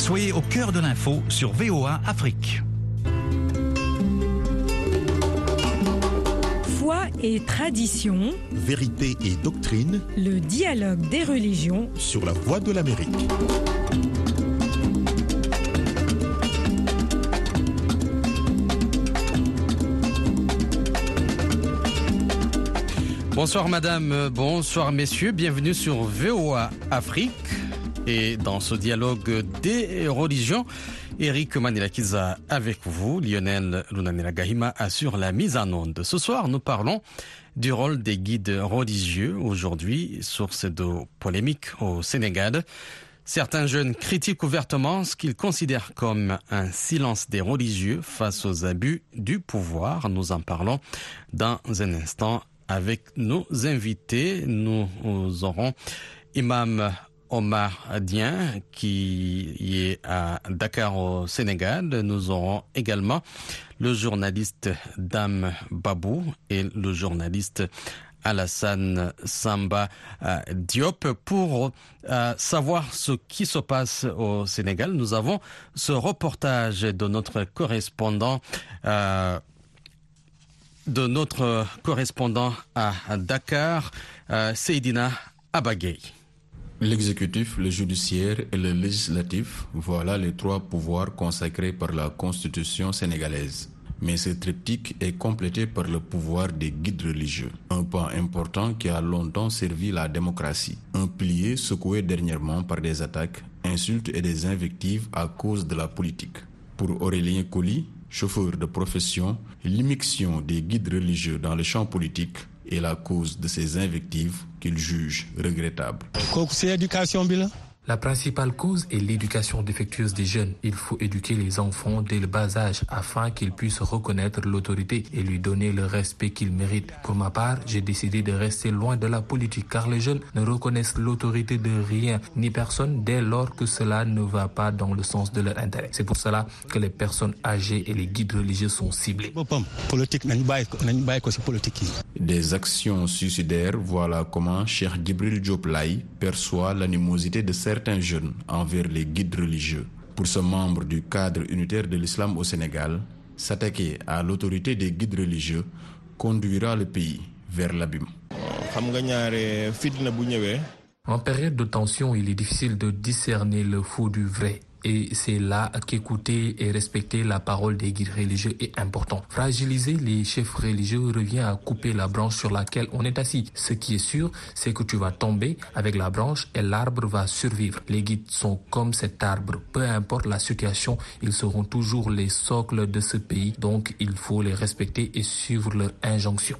Soyez au cœur de l'info sur VOA Afrique. Foi et tradition, Vérité et doctrine le dialogue des religions. sur la voie de l'Amérique. Bonsoir madame, bonsoir messieurs, bienvenue sur VOA Afrique et dans ce dialogue des religions. Eric Manilakiza avec vous, Lionel Lunanila Gahima assure la mise en onde. Ce soir, nous parlons du rôle des guides religieux, aujourd'hui source de polémique au Sénégal. Certains jeunes critiquent ouvertement ce qu'ils considèrent comme un silence des religieux face aux abus du pouvoir. Nous en parlons dans un instant avec nos invités. Nous aurons Imam Omar Dien qui est à Dakar au Sénégal. Nous aurons également le journaliste Dame Babou et le journaliste Alassane Samba euh, Diop pour euh, savoir ce qui se passe au Sénégal. Nous avons ce reportage de notre correspondant euh, de notre correspondant à Dakar, Seydina Abagay. L'exécutif, le judiciaire et le législatif, voilà les trois pouvoirs consacrés par la Constitution sénégalaise. Mais ce triptyque est complété par le pouvoir des guides religieux, un pan important qui a longtemps servi la démocratie, un pilier secoué dernièrement par des attaques, insultes et des invectives à cause de la politique. Pour Aurélien Colli, chauffeur de profession, l'immixtion des guides religieux dans le champ politique est la cause de ces invectives qu'il juge la. La principale cause est l'éducation défectueuse des jeunes. Il faut éduquer les enfants dès le bas âge afin qu'ils puissent reconnaître l'autorité et lui donner le respect qu'ils méritent. Pour ma part, j'ai décidé de rester loin de la politique car les jeunes ne reconnaissent l'autorité de rien ni personne dès lors que cela ne va pas dans le sens de leur intérêt. C'est pour cela que les personnes âgées et les guides religieux sont ciblés. Des actions suicidaires, voilà comment Cheikh Djibril perçoit l'animosité de certains jeunes envers les guides religieux. Pour ce membre du cadre unitaire de l'islam au Sénégal, s'attaquer à l'autorité des guides religieux conduira le pays vers l'abîme. En période de tension, il est difficile de discerner le faux du vrai. Et c'est là qu'écouter et respecter la parole des guides religieux est important. Fragiliser les chefs religieux revient à couper la branche sur laquelle on est assis. Ce qui est sûr, c'est que tu vas tomber avec la branche et l'arbre va survivre. Les guides sont comme cet arbre. Peu importe la situation, ils seront toujours les socles de ce pays. Donc, il faut les respecter et suivre leurs injonctions.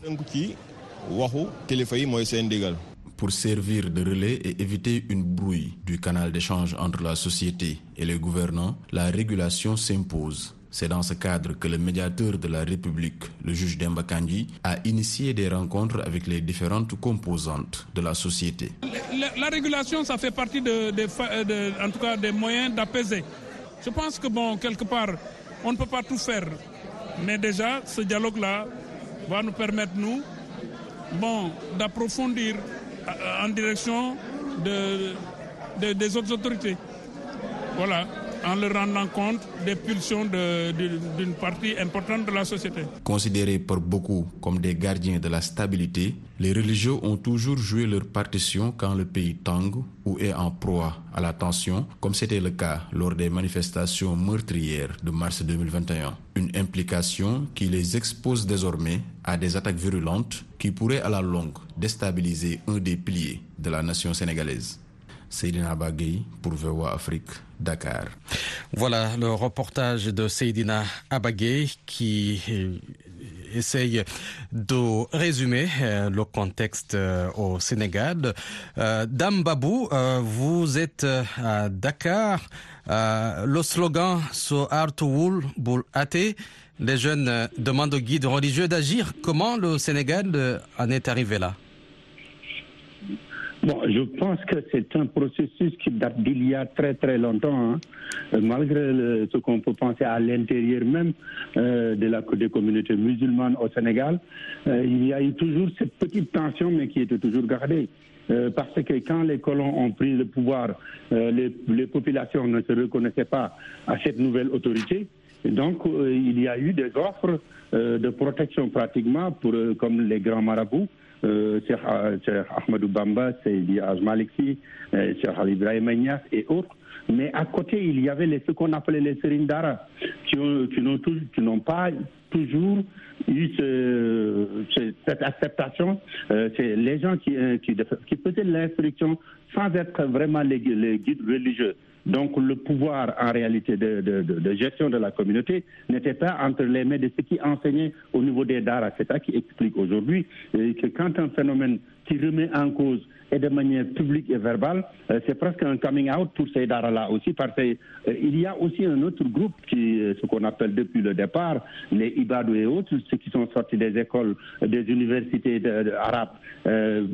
Pour servir de relais et éviter une brouille du canal d'échange entre la société et les gouvernants, la régulation s'impose. C'est dans ce cadre que le médiateur de la République, le juge Demba Kandji, a initié des rencontres avec les différentes composantes de la société. La, la régulation, ça fait partie de, de en tout cas des moyens d'apaiser. Je pense que bon, quelque part, on ne peut pas tout faire, mais déjà ce dialogue-là va nous permettre nous, bon, d'approfondir euh, en direction de, de- des autres autorités. Voilà, en leur rendant compte des pulsions d'une partie importante de la société. Considérés par beaucoup comme des gardiens de la stabilité, les religieux ont toujours joué leur partition quand le pays tangue ou est en proie à la tension, comme c'était le cas lors des manifestations meurtrières de mars 2021. Une implication qui les expose désormais à des attaques virulentes qui pourraient à la longue déstabiliser un des piliers de la nation sénégalaise. Seydina Bagay pour VOA Afrique, Dakar. Voilà le reportage de Seydina Abagay qui euh, essaye de résumer euh, le contexte euh, au Sénégal. Dame Babou, vous êtes à Dakar. Le slogan So Artuwul Bul Ate, les jeunes demandent aux guides religieux d'agir. Comment le Sénégal en est arrivé là? Bon, je pense que c'est un processus qui date d'il y a très très longtemps, hein. Euh, malgré le- ce qu'on peut penser à l'intérieur même euh, de la, des communautés musulmanes au Sénégal. euh, il y a eu toujours cette petite tension, mais qui était toujours gardée. euh, parce que quand les colons ont pris le pouvoir, euh, les, les, populations ne se reconnaissaient pas à cette nouvelle autorité. donc, euh, il y a eu des offres de protection pratiquement pour, comme les grands marabouts, Cheikh, Ahmadou Bamba, Seydi Ajmaliksi, Cheikh Ali Ibrahim et autres. Mais à côté, il y avait les, ce qu'on appelait les Serindara, qui n'ont pas toujours eu cette acceptation. Euh, c'est les gens qui, euh, qui, qui faisaient l'instruction sans être vraiment les, guides religieux. Donc le pouvoir en réalité de, gestion de la communauté n'était pas entre les mains de ceux qui enseignaient au niveau des daras. C'est ça qui explique aujourd'hui euh, que quand un phénomène qui remet en cause et de manière publique et verbale, euh, c'est presque un coming out pour ces daras-là aussi, parce qu'il euh, y a aussi un autre groupe qui, ce qu'on appelle depuis le départ, les Ibadou et autres, ceux qui sont sortis des écoles, des universités arabes,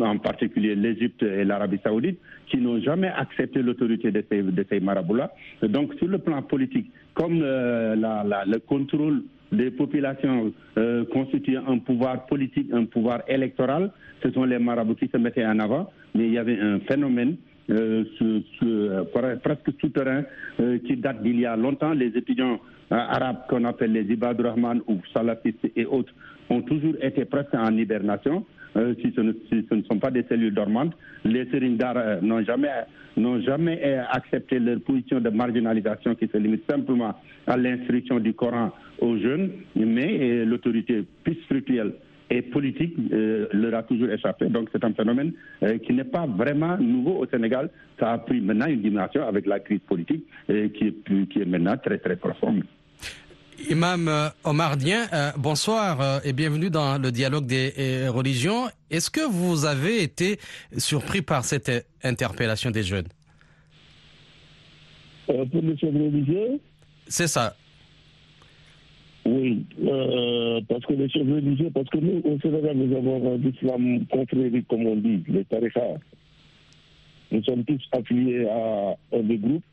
en particulier l'Égypte et l'Arabie saoudite, qui n'ont jamais accepté l'autorité de ces, marabouts-là. Donc, sur le plan politique, comme le contrôle des populations euh, constituent un pouvoir politique, un pouvoir électoral. Ce sont les marabouts qui se mettaient en avant, mais il y avait un phénomène euh, euh, presque souterrain qui date d'il y a longtemps. Les étudiants arabes qu'on appelle les Ibad Rahman ou salafistes et autres ont toujours été presque en hibernation. Euh, si, ce ne, sont pas des cellules dormantes. Les Serindar euh, n'ont jamais, n'ont jamais euh, accepté leur position de marginalisation qui se limite simplement à l'instruction du Coran aux jeunes, mais l'autorité plus spirituelle et politique leur a toujours échappé. Donc c'est un phénomène qui n'est pas vraiment nouveau au Sénégal. Ça a pris maintenant une dimension avec la crise politique qui, est, qui est maintenant très très profonde. Imam euh, Omar Dien, euh, bonsoir euh, et bienvenue dans le dialogue des religions. Est-ce que vous avez été surpris par cette interpellation des jeunes? Pour les chefs religieux? C'est ça. Oui, parce que les chefs religieux, parce que nous, au Sénégal, nous avons l'islam confrérique, comme on dit, les tarikhas. Nous sommes tous affiliés à un des groupes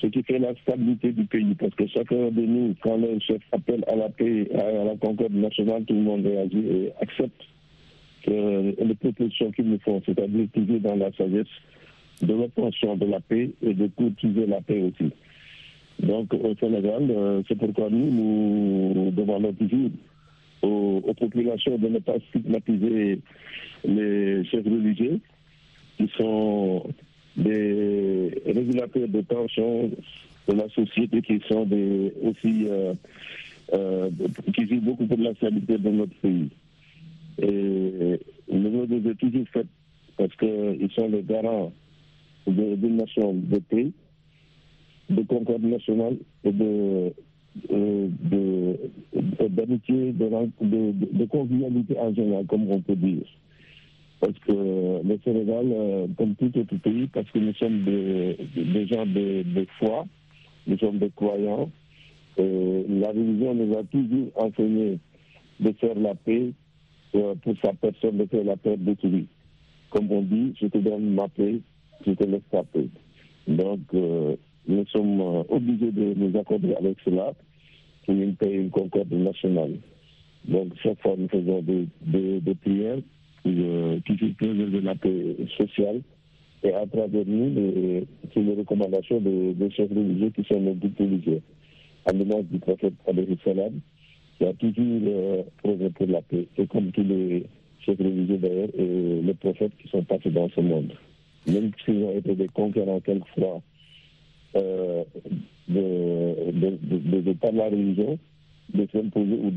ce qui fait la stabilité du pays. Parce que chacun de nous, quand le chef appelle à la paix, à la concorde nationale, tout le monde réagit et accepte que les propositions qu'ils nous font, c'est-à-dire toujours dans la sagesse de l'obtention de la paix et de cultiver la paix aussi. Donc au Sénégal, euh, c'est pourquoi nous, nous demandons toujours aux, aux, populations de ne pas stigmatiser les chefs religieux qui sont des régulateurs de tension de la société qui sont des, aussi euh, euh, qui jouent beaucoup pour la stabilité de notre pays. Et nous devons toujours fait parce qu'ils sont les garants d'une nation de paix, de concorde nationale et de euh, d'amitié, de, de, de, convivialité en général, comme on peut dire. Parce que le Sénégal, euh, comme tout autre pays, parce que nous sommes des, gens de, foi, nous sommes des croyants, la religion nous a toujours enseigné de faire la paix euh, pour sa personne, de faire la paix d'autrui. Comme on dit, je te donne ma paix, je te laisse ta paix. Donc, euh, nous sommes obligés de nous accorder avec cela pour une paix, une concorde nationale. Donc, chaque fois, nous faisons des prières qui qui de la paix sociale et à travers nous, c'est les recommandations des, chefs religieux qui sont religieux. À l'image du prophète Alayhi Salam, qui a toujours euh, pour la paix, et comme tous les chefs religieux d'ailleurs, et les prophètes qui sont passés dans ce monde. Même s'ils ont été des conquérants quelquefois euh, de, de, de, par la religion, de s'imposer ou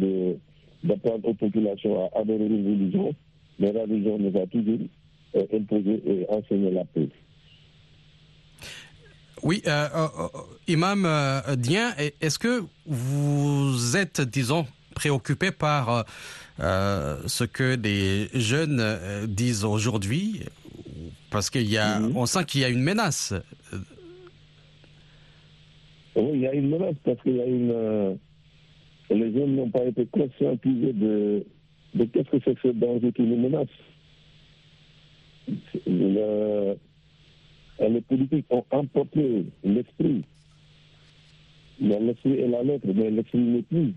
d'apprendre aux populations à adhérer une religion, mais la religion nous a toujours euh, imposé et enseigné la paix. Oui, euh, euh, Imam Dien, est-ce que vous êtes, disons, préoccupé par ce que les jeunes disent aujourd'hui? Parce qu'il y a, mhm. on sent qu'il y a une menace. Oui, il y a une menace parce qu'il y a une. les jeunes n'ont pas été conscientisés de mais qu'est-ce que c'est que ce danger qui nous menace Les politiques ont emporté l'esprit. L'esprit est la lettre, mais l'esprit n'est plus.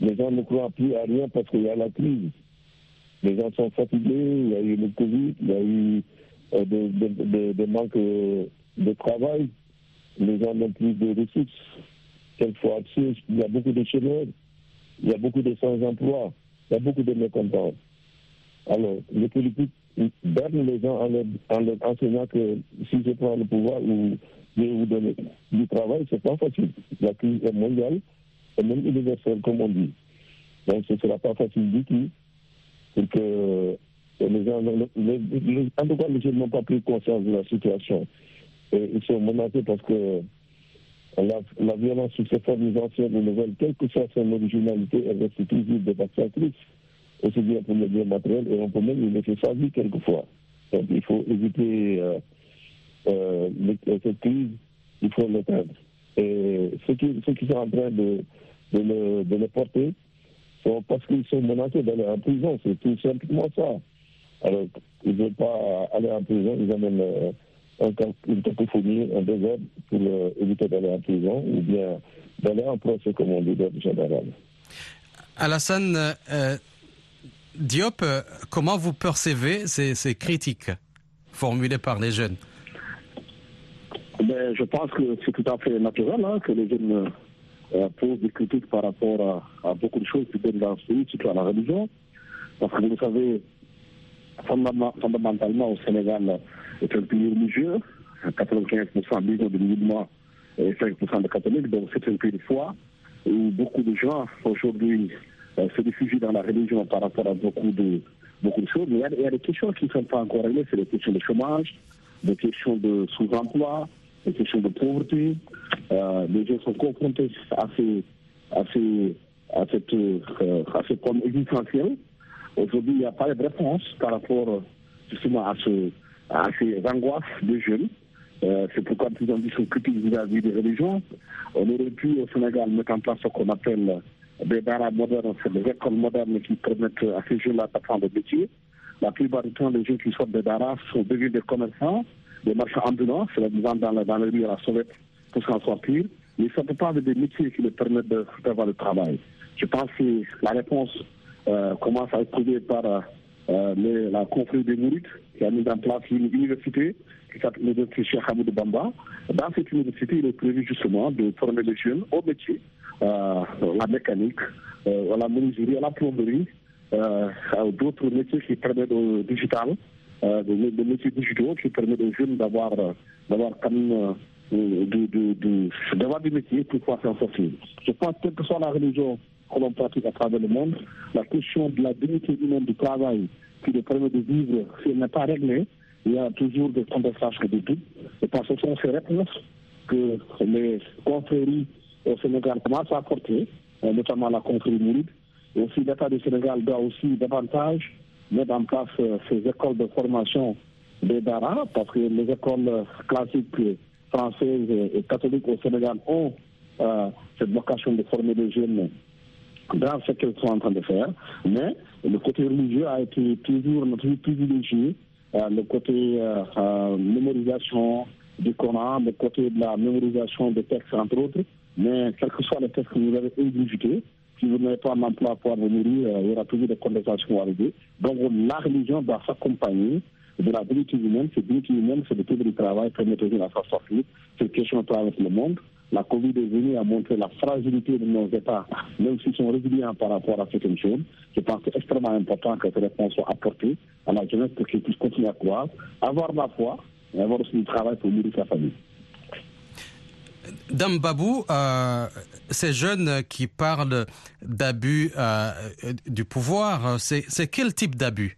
Les gens ne croient plus à rien parce qu'il y a la crise. Les gens sont fatigués, il y a eu le Covid, il y a eu euh, des, manques euh, de travail, les gens n'ont plus de ressources. Quelquefois, il y a beaucoup de chômeurs, il y a beaucoup de sans-emploi, il y a beaucoup de mécontents. Alors, les politiques bernent les gens en leur, en leur enseignant que si je prends le pouvoir ou je vais vous donner du travail, c'est pas facile. La crise est mondiale et même universelle, comme on dit. Donc, ce ne sera pas facile du tout pour que les gens, en tout cas, les jeunes n'ont pas pris conscience de la situation. Et ils sont menacés parce que la, violence sous ses formes anciennes ou nouvelles, quelle que soit son originalité, elle reste toujours dévastatrice, aussi bien pour le bien matériel, et on peut même y laisser sa vie quelquefois. Donc il faut éviter euh, euh, cette crise, il faut l'éteindre. Et ceux qui, sont en train de, le, porter, parce qu'ils sont menacés d'aller en prison, c'est tout simplement ça. Alors, ils ne veulent pas aller en prison, ils amènent euh, une cacophonie, un désordre pour euh, éviter d'aller en prison ou bien d'aller en procès, comme on dit dans le général. Alassane euh, Diop, comment vous percevez ces, ces critiques formulées par les jeunes? Ben, Je pense que c'est tout à fait naturel hein, que les jeunes euh, posent des critiques par rapport à, à beaucoup de choses qui viennent dans ce pays, surtout à la religion. Parce que vous savez, fondamentalement au Sénégal, est un pays religieux, 95% disons de musulmans et 5% de catholiques, donc c'est un pays de foi où beaucoup de gens aujourd'hui euh, se réfugient dans la religion par rapport à beaucoup de, beaucoup de choses. Mais il y, y a des questions qui ne sont pas encore réglées, c'est des questions de chômage, des questions de sous-emploi, des questions de pauvreté. Euh, les gens sont confrontés à ces, à ces, à cette, euh, à ces problèmes existentiels. Aujourd'hui, il n'y a pas de réponse par rapport justement à, ce, à ces angoisses des jeunes. Euh, c'est pourquoi plus en plus sont critiques vis-à-vis des religions. On aurait pu au Sénégal mettre en place ce qu'on appelle des daras modernes, c'est des écoles modernes qui permettent à ces jeunes-là d'apprendre des métiers. La plupart du temps, les jeunes qui sortent des daras sont devenus des commerçants, des marchands ambulants, c'est la disant dans, la, dans les rues à la sauvette pour s'en sortir. Mais ils ne pas des métiers qui leur permettent d'avoir le travail. Je pense que la réponse euh, commence à être trouvée par euh, les, la confrérie des Mourites qui a mis en place une université qui s'appelle l'université Cheikh Hamoud Bamba. Dans cette université, il est prévu justement de former les jeunes au métier, euh, la mécanique, euh, à la menuiserie, à la plomberie, euh, d'autres métiers qui permettent au digital, euh, des, métiers digitaux qui permettent aux jeunes d'avoir d'avoir quand d'avoir des métiers pour pouvoir s'en sortir. Je pense que quelle que soit la religion que l'on pratique à travers le monde, la question de la dignité humaine du travail qui nous permet de vivre, si elle n'est pas réglée, il y a toujours des contestations de tout. Et parce que ce sont ces réponses que les confréries au Sénégal commencent à apporter, notamment la confrérie mouride. Et aussi l'État du Sénégal doit aussi davantage mettre en place ces écoles de formation des DARA, parce que les écoles classiques françaises et catholiques au Sénégal ont euh, cette vocation de former des jeunes dans ce qu'elles sont en train de faire. Mais le côté religieux a été toujours notre privilégié. Euh, le côté euh, euh, mémorisation du Coran, le côté de la mémorisation des textes, entre autres. Mais quels que soient les textes que vous avez exécutés, si vous n'avez pas un emploi pour nourrir, il y aura toujours des contestations arrivées. Donc la religion doit s'accompagner de la dignité humaine. Cette dignité humaine, c'est le type de travail permettre aux gens à s'en sortir. C'est une question avec le monde. La Covid est venue à montrer la fragilité de nos États, même s'ils sont résilients par rapport à certaines choses. Je pense que c'est extrêmement important que ces réponses soient apportées à la jeunesse pour qu'ils puissent continuer à croire, avoir la foi et avoir aussi du travail pour nourrir sa famille. Dame Babou, euh, ces jeunes qui parlent d'abus euh, du pouvoir, c'est quel type d'abus?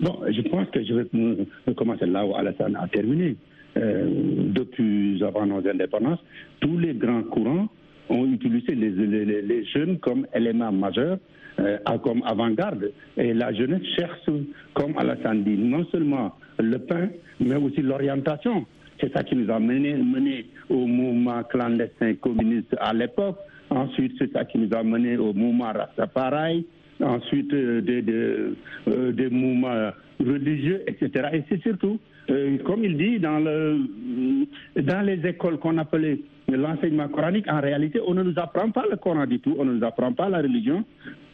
Bon, je pense que je vais commencer là où Alassane a terminé. Euh, depuis avant nos indépendances, tous les grands courants ont utilisé les, jeunes comme élément majeur, euh, comme avant-garde. Et la jeunesse cherche, comme Alassane dit, non seulement le pain, mais aussi l'orientation. C'est ça qui nous a mené, au mouvement clandestin communiste à l'époque. Ensuite, c'est ça qui nous a mené au mouvement Rastafari. Ensuite, euh, des mouvements religieux, etc. Et c'est surtout, euh, comme il dit, dans, le, dans les écoles qu'on appelait l'enseignement coranique, en réalité, on ne nous apprend pas le Coran du tout, on ne nous apprend pas la religion.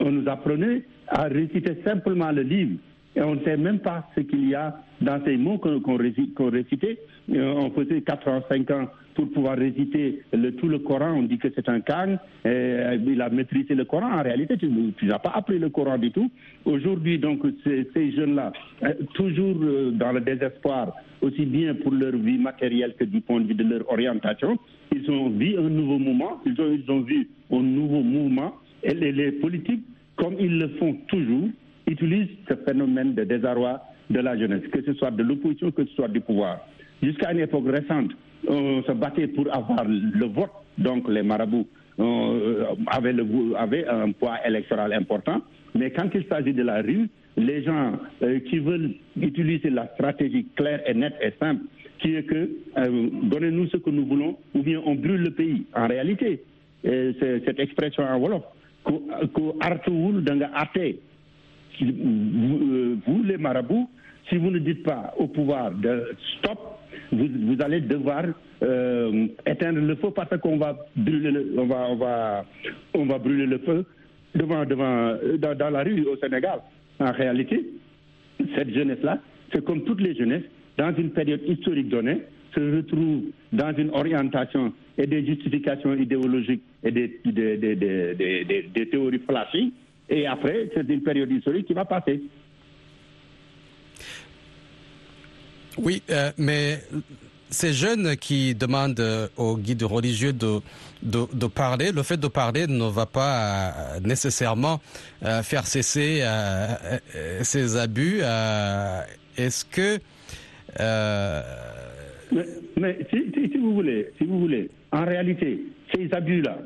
on nous apprenait à réciter simplement le livre. Et on ne sait même pas ce qu'il y a dans ces mots qu'on récitait. Euh, on faisait 4 ans, 5 ans pour pouvoir réciter tout le Coran. On dit que c'est un Khan. il a maîtrisé le Coran. En réalité, tu, n'as pas appris le Coran du tout. Aujourd'hui, donc, ces, jeunes-là, euh, toujours euh, dans le désespoir, aussi bien pour leur vie matérielle que du point de vue de leur orientation, ils ont vu un nouveau mouvement. Ils ont, ils ont vu un nouveau mouvement. Et les politiques, comme ils le font toujours, utilisent ce phénomène de désarroi de la jeunesse, que ce soit de l'opposition, que ce soit du pouvoir. Jusqu'à une époque récente, on se battait pour avoir le vote, donc les marabouts euh, avaient, un poids électoral important, mais quand il s'agit de la rue, les gens euh, qui veulent utiliser la stratégie claire et nette et simple, qui est que euh, donnez-nous ce que nous voulons, ou bien on brûle le pays. En réalité, cette expression en Wolof, euh, vous, les marabouts, si vous ne dites pas au pouvoir de stop, vous, allez devoir euh, éteindre le feu parce qu'on va brûler le, on va, on va, on va brûler le feu devant, devant, dans, dans la rue au Sénégal. En réalité, cette jeunesse-là, c'est comme toutes les jeunesses, dans une période historique donnée, se retrouve dans une orientation et des justifications idéologiques et des, des, des, des théories flashy et après, c'est une période historique qui va passer. Oui, euh, mais ces jeunes qui demandent euh, aux guides religieux de, de, parler, le fait de parler ne va pas euh, nécessairement faire cesser ces abus. Est-ce que... Mais, si, si, vous voulez, si vous voulez, en réalité, ces abus-là,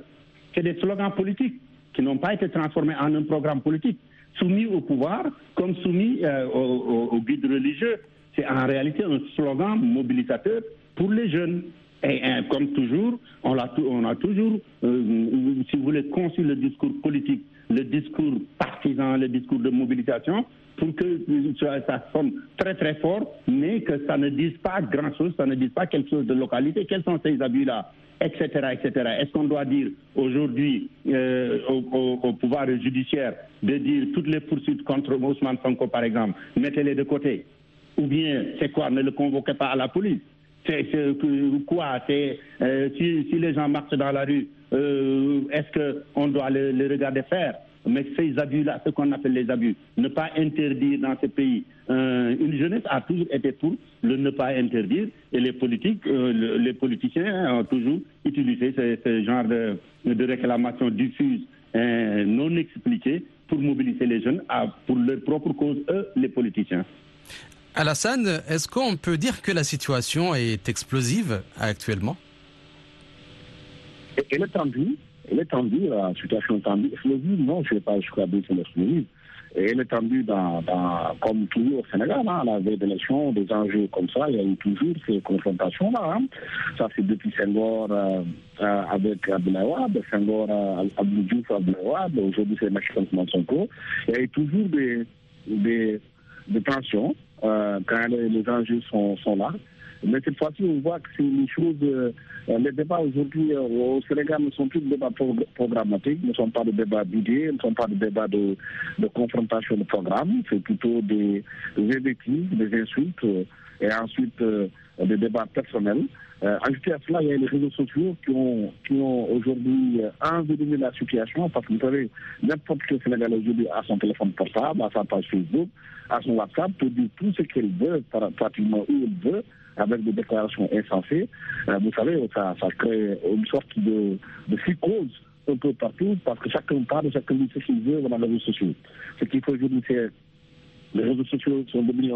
c'est des slogans politiques qui n'ont pas été transformés en un programme politique, soumis au pouvoir comme soumis euh, au, guide religieux. C'est en réalité un slogan mobilisateur pour les jeunes. Et, comme toujours, on a, on a toujours, euh, si vous voulez, conçu le discours politique, le discours partisan, le discours de mobilisation, pour que ça sonne très très fort, mais que ça ne dise pas grand-chose, ça ne dise pas quelque chose de localité. Quels sont ces abus-là? Etc. etc. Est-ce qu'on doit dire aujourd'hui euh, au, pouvoir judiciaire de dire toutes les poursuites contre Ousmane Sonko, par exemple, mettez-les de côté Ou bien, c'est quoi? Ne le convoquez pas à la police. C'est quoi? C'est euh, si, les gens marchent dans la rue, euh, est-ce qu'on doit les le regarder faire? Mais ces abus-là, ce qu'on appelle les abus, ne pas interdire dans ce pays, euh, une jeunesse a toujours été pour le ne pas interdire et les politiques, euh, les politiciens ont toujours utilisé ce, genre de, de réclamation diffuse non expliquée pour mobiliser les jeunes pour leur propre cause, eux, les politiciens. Alassane, est-ce qu'on peut dire que la situation est explosive actuellement? Elle est tendue elle est tendue, la situation est tendue. Explosive, non, je ne vais pas jusqu'à dire que l'explosive. Elle est tendue dans, comme toujours au Sénégal, hein, à la veille des enjeux comme ça, il y a eu toujours ces confrontations-là. Hein. Ça, c'est depuis Senghor euh, euh, avec Abdoulaye Wade, Senghor euh, Abdou Abdoulaye aujourd'hui c'est Machikan Sonko. Il y a eu toujours des, des, des tensions quand les, enjeux sont, sont là. Mais cette fois-ci, on voit que c'est une chose. Euh, les débats aujourd'hui euh, au Sénégal ne sont plus des débats programmatiques, ne sont pas des débats d'idées, ne sont pas des débats de, de confrontation de programme. C'est plutôt des, des invectives, des insultes euh, et ensuite des débats personnels. Euh, ajouté à cela, il y a les réseaux sociaux qui ont, qui ont aujourd'hui envenimé la situation parce que vous savez, n'importe quel Sénégalais aujourd'hui a son téléphone portable, a sa page Facebook, a son WhatsApp, peut dire tout ce qu'il veut, pratiquement où il veut avec des déclarations insensées, euh, vous savez, ça, ça, crée une sorte de, de psychose un peu partout parce que chacun parle, chacun dit ce qu'il veut dans les réseaux sociaux. Ce qu'il faut aujourd'hui, c'est les réseaux sociaux sont devenus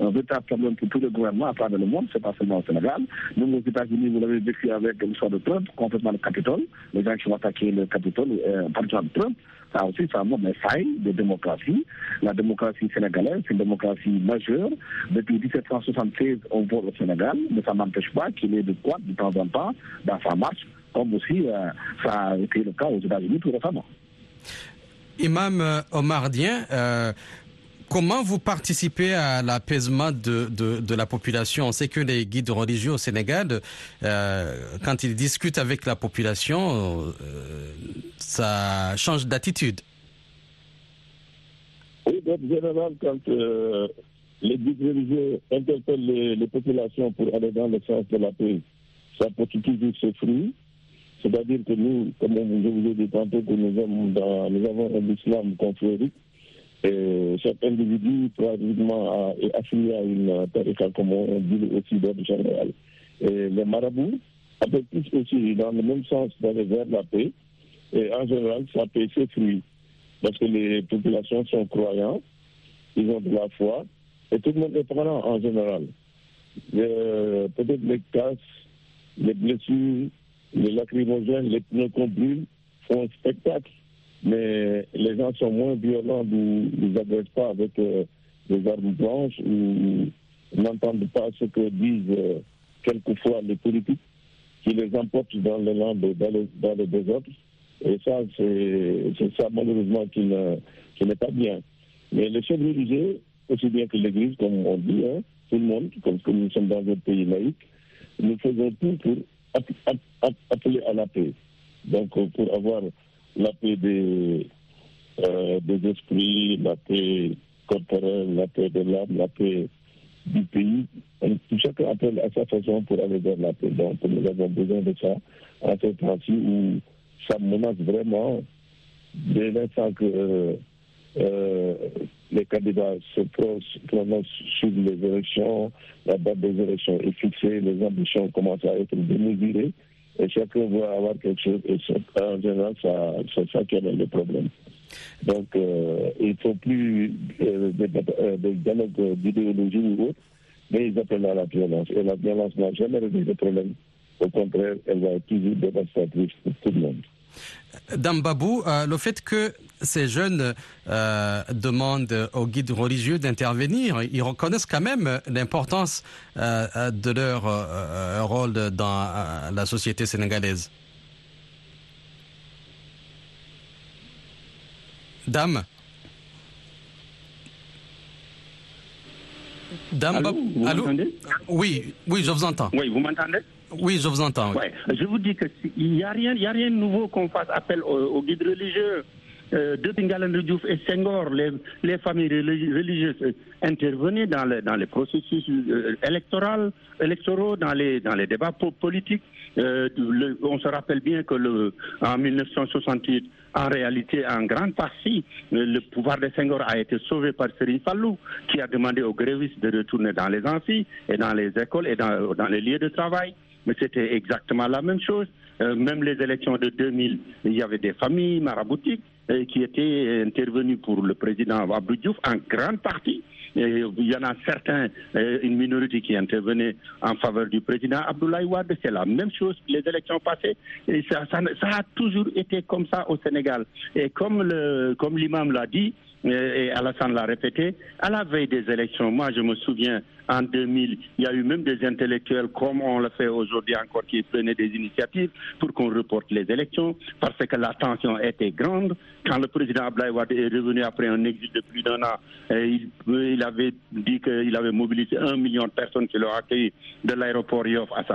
un, véritable problème pour tous les gouvernements à travers le monde, c'est pas seulement au Sénégal. Nous, aux États-Unis, vous l'avez vécu avec l'histoire de Trump, complètement le Capitole, les gens qui ont attaqué le Capitole, euh, par exemple Trump, ça aussi, ça montre les failles de démocratie. La démocratie sénégalaise, c'est une démocratie majeure. Depuis 1776, on vote au Sénégal, mais ça n'empêche pas qu'il ait de quoi, de temps en temps, dans sa marche, comme aussi euh, ça a été le cas aux États-Unis tout récemment. Imam euh, Omar Dien, euh, Comment vous participez à l'apaisement de, de, la population? On sait que les guides religieux au Sénégal, euh, quand ils discutent avec la population, euh, ça change d'attitude. d'ordre général, quand euh, les guides religieux interpellent les, populations pour aller dans le sens de la paix, ça porte toujours ses fruits. C'est-à-dire que nous, comme je vous ai dit tantôt, que nous, nous avons un islam confrérique, et chaque individu pratiquement est affilié à une tariqa, comme on dit aussi d'ordre général. Les marabouts tous aussi dans le même sens d'aller vers la paix. Et en général, ça paie ses. Parce que les populations sont croyants, ils ont de la foi, et tout le monde est croyant en général. Peut-être les casses, les blessures, les lacrymogènes, les pneus font un spectacle mais les gens sont moins violents, ils n'agressent pas avec euh, des armes blanches ou n'entendent pas ce que disent euh, quelquefois les politiques qui les emportent dans les landes, dans les, dans les désordres. Et ça, c'est ça malheureusement qui n'est pas bien. Mais les chefs religieux, aussi bien que l'Église, comme on dit, hein, tout le monde, comme, comme, nous sommes dans un pays laïque, nous faisons tout pour appeler à la paix. Donc, pour avoir la paix des, euh, des esprits, la paix corporelle, la paix de l'âme, la paix du pays. chacun appelle à sa façon pour aller vers la paix. Donc nous avons besoin de ça en ce temps-ci où ça menace vraiment dès l'instant que euh, les candidats se prononcent sur les élections, la date des élections est fixée, les ambitions commencent à être démesurées et chacun veut avoir quelque chose. Et en général, c'est ça qui est le problème. Donc, euh, il ne faut plus euh, des, dialogues d'idéologie ou autre, mais ils appellent à la violence. Et la violence n'a jamais réglé le problème. Au contraire, elle va être toujours dévastatrice pour tout le monde. Dambabou, euh, le fait que ces jeunes euh, demandent aux guides religieux d'intervenir, ils reconnaissent quand même l'importance euh, de leur rôle dans la société sénégalaise. Dame Dame allô, vous allô? Oui, oui, je vous entends. Oui, vous m'entendez? Oui, je vous entends. Je vous dis qu'il n'y a, rien, a rien de nouveau qu'on fasse appel aux, guides religieux. Euh, depuis Ngalandou Diouf et Senghor, les, les familles religieuses intervenaient dans, les processus euh, électoraux, dans les, dans les débats politiques. Euh, on se rappelle bien que le, en 1968, en réalité, en grande partie, le pouvoir de Senghor a été sauvé par Serine Fallou, qui a demandé aux grévistes de retourner dans les amphis et dans les écoles et dans les lieux de travail mais c'était exactement la même chose. Euh, même les élections de 2000, il y avait des familles maraboutiques euh, qui étaient intervenues pour le président Abdou Diouf en grande partie. il y en a certains, euh, une minorité qui intervenait en faveur du président Abdoulaye Wade. C'est la même chose les élections passées. Et ça, a toujours été comme ça au Sénégal. Et comme l'imam l'a dit, et Alassane l'a répété, à la veille des élections, moi je me souviens en 2000, il y a eu même des intellectuels, comme on le fait aujourd'hui encore, qui prenaient des initiatives pour qu'on reporte les élections, parce que la tension était grande. Quand le président Ablaï est revenu après un exil de plus d'un an, il, il, avait dit qu'il avait mobilisé un million de personnes qui l'ont accueilli de l'aéroport Yoff à,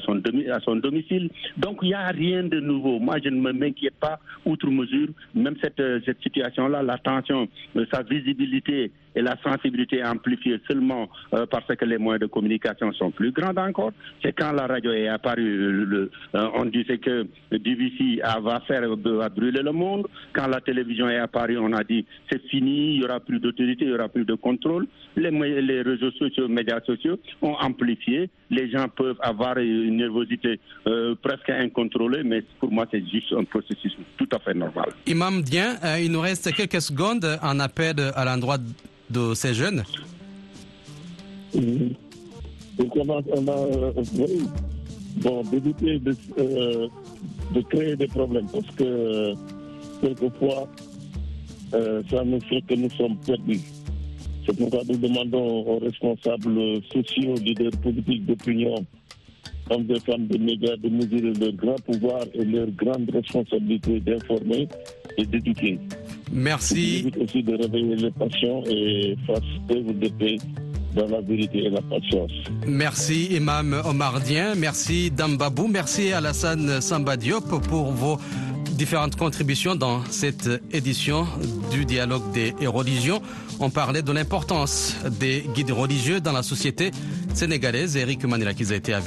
son, domicile. Donc il n'y a rien de nouveau. Moi, je ne m'inquiète pas, outre mesure, même cette, situation-là, la tension, sa visibilité et la sensibilité amplifiée seulement euh, parce que les moyens de communication sont plus grands encore. C'est quand la radio est apparue, le, euh, on disait que DVC va faire brûler le monde. Quand la télévision est apparue, on a dit c'est fini, il n'y aura plus d'autorité, il n'y aura plus de contrôle. Les, les réseaux sociaux, médias sociaux ont amplifié. Les gens peuvent avoir une nervosité euh, presque incontrôlée, mais pour moi, c'est juste un processus tout à fait normal. Imam Dien, il nous reste quelques secondes en appel à l'endroit de ces jeunes on a, a bon, d'éviter de, euh, de, créer des problèmes parce que quelquefois, euh, ça nous fait que nous sommes perdus. C'est pourquoi nous demandons aux responsables sociaux, leaders politiques d'opinion, hommes et femmes des médias de mesurer leur grand pouvoir et leur grande responsabilité d'informer et d'éduquer. Merci. aussi de réveiller les et paix dans la vérité et la patience. Merci Imam Omardien, merci Dambabou, merci Alassane Sambadiop pour vos différentes contributions dans cette édition du dialogue des religions. On parlait de l'importance des guides religieux dans la société sénégalaise. Eric Manila qui a été avec